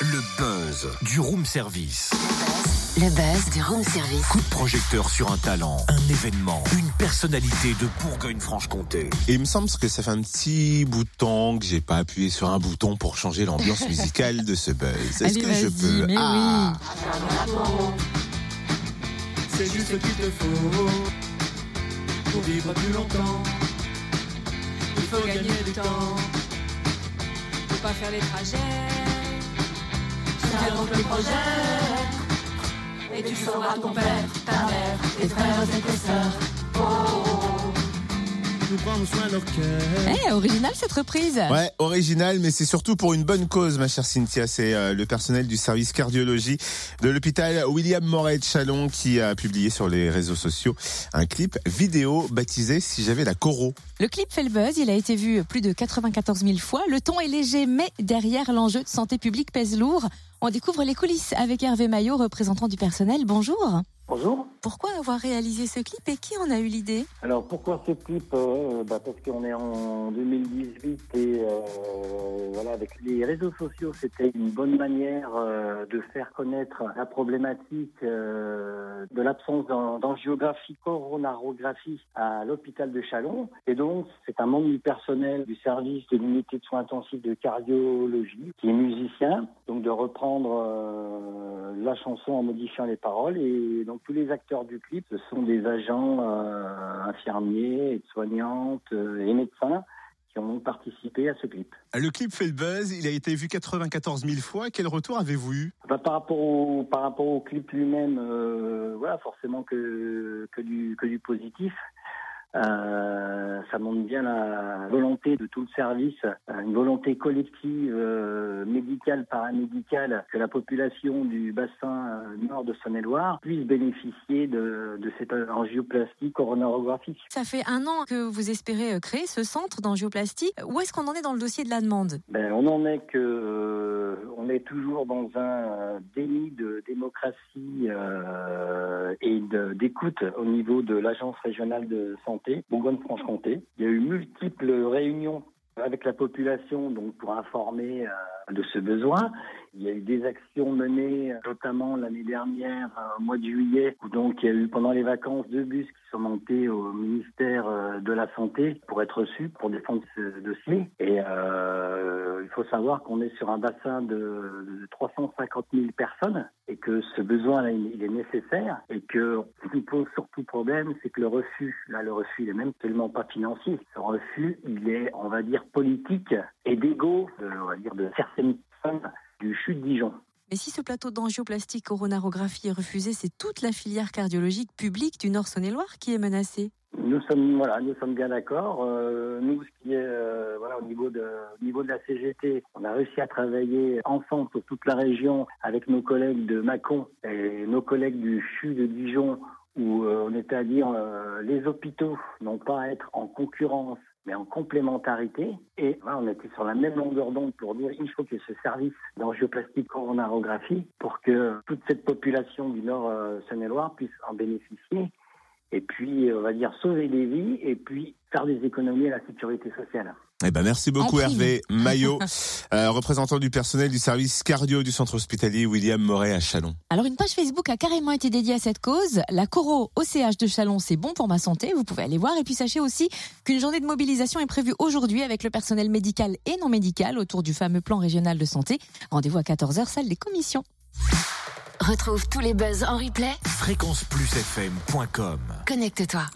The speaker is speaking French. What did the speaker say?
Le buzz du room service. Le buzz du room service. Coup de projecteur sur un talent, un événement, une personnalité de Bourgogne-Franche-Comté. Et il me semble que ça fait un petit bout de temps que j'ai pas appuyé sur un bouton pour changer l'ambiance musicale de ce buzz. Est-ce Allez, que je peux mais Ah, C'est juste ce qu'il te faut pour vivre plus longtemps. Il faut gagner du temps. Faut pas faire les trajets. Tiens donc le projet. Et tu sauras ton père, ta mère, tes frères et tes sœurs. Nous prendre soin de leur cœur. Eh, original cette reprise. Ouais, original, mais c'est surtout pour une bonne cause, ma chère Cynthia. C'est euh, le personnel du service cardiologie de l'hôpital William Moret de Chalon qui a publié sur les réseaux sociaux un clip vidéo baptisé Si j'avais la coro. Le clip fait le buzz, il a été vu plus de 94 000 fois. Le ton est léger, mais derrière l'enjeu de santé publique pèse lourd. On découvre les coulisses avec Hervé Maillot, représentant du personnel. Bonjour. Bonjour. Pourquoi avoir réalisé ce clip et qui en a eu l'idée? Alors pourquoi ce clip euh, bah Parce qu'on est en 2018 et euh, voilà avec les réseaux sociaux, c'était une bonne manière euh, de faire connaître la problématique euh, de l'absence d'an- d'angiographie coronarographie à l'hôpital de Chalon. Et donc c'est un membre du personnel du service de l'unité de soins intensifs de cardiologie qui est musicien, donc de reprendre euh, la chanson en modifiant les paroles et donc tous les acteurs du clip ce sont des agents euh, infirmiers, aides-soignantes euh, et médecins qui ont participé à ce clip. Le clip fait le buzz, il a été vu 94 000 fois. Quel retour avez-vous eu? Bah, par rapport au par rapport au clip lui-même, euh, voilà forcément que que du que du positif. Euh, ça montre bien la volonté de tout le service, euh, une volonté collective, euh, médicale, paramédicale, que la population du bassin nord de Saône-et-Loire puisse bénéficier de, de cette angioplastie coronarographique. Ça fait un an que vous espérez créer ce centre d'angioplastie. Où est-ce qu'on en est dans le dossier de la demande? Ben, on en est que euh, on est toujours dans un euh, déni de démocratie euh, et d'écoute au niveau de l'agence régionale de santé Bourgogne-Franche-Comté. Il y a eu multiples réunions avec la population donc pour informer euh, de ce besoin. Il y a eu des actions menées, notamment l'année dernière, au mois de juillet, où donc il y a eu pendant les vacances deux bus qui sont montés au ministère de la Santé pour être reçus, pour défendre ce dossier. Savoir qu'on est sur un bassin de, de 350 000 personnes et que ce besoin-là, il est nécessaire et que ce qui pose surtout problème, c'est que le refus, là, le refus, il est même tellement pas financier. Ce refus, il est, on va dire, politique et d'égo, on va dire, de certaines personnes du CHU de Dijon. Mais si ce plateau d'angioplastie coronarographie est refusé, c'est toute la filière cardiologique publique du Nord Saône-et-Loire qui est menacée. Nous sommes voilà, nous sommes bien d'accord. Euh, nous, ce qui est euh, voilà au niveau de au niveau de la CGT, on a réussi à travailler ensemble sur toute la région avec nos collègues de Mâcon et nos collègues du CHU de Dijon, où euh, on était à dire les hôpitaux n'ont pas à être en concurrence mais en complémentarité. Et voilà, on était sur la même longueur d'onde pour dire il faut ait ce service d'angioplastie coronarographie pour que toute cette population du Nord euh, Saône-et-Loire puisse en bénéficier et puis, on va dire, sauver des vies et puis faire des économies à la sécurité sociale. Eh ben merci beaucoup. Hervé Maillot, euh, représentant du personnel du service cardio du centre hospitalier William Moret à Chalon. Alors une page Facebook a carrément été dédiée à cette cause. La Coro au CH de Chalon, c'est bon pour ma santé. Vous pouvez aller voir. Et puis sachez aussi qu'une journée de mobilisation est prévue aujourd'hui avec le personnel médical et non médical autour du fameux plan régional de santé. Rendez-vous à 14h, salle des commissions. Retrouve tous les buzz en replay. Fréquenceplusfm.com Connecte-toi.